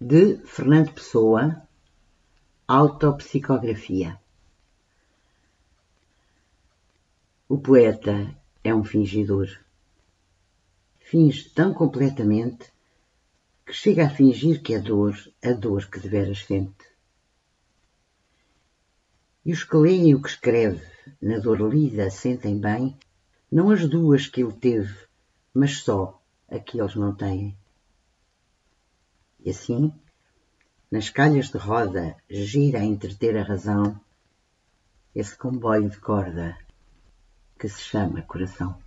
de Fernando Pessoa, Autopsicografia. O poeta é um fingidor. Finge tão completamente que chega a fingir que é dor a dor que deveras sente. E os que leem o que escreve, na dor lida, sentem bem, não as duas que ele teve, mas só a que eles não têm. E assim, nas calhas de roda, gira a entreter a razão esse comboio de corda que se chama coração.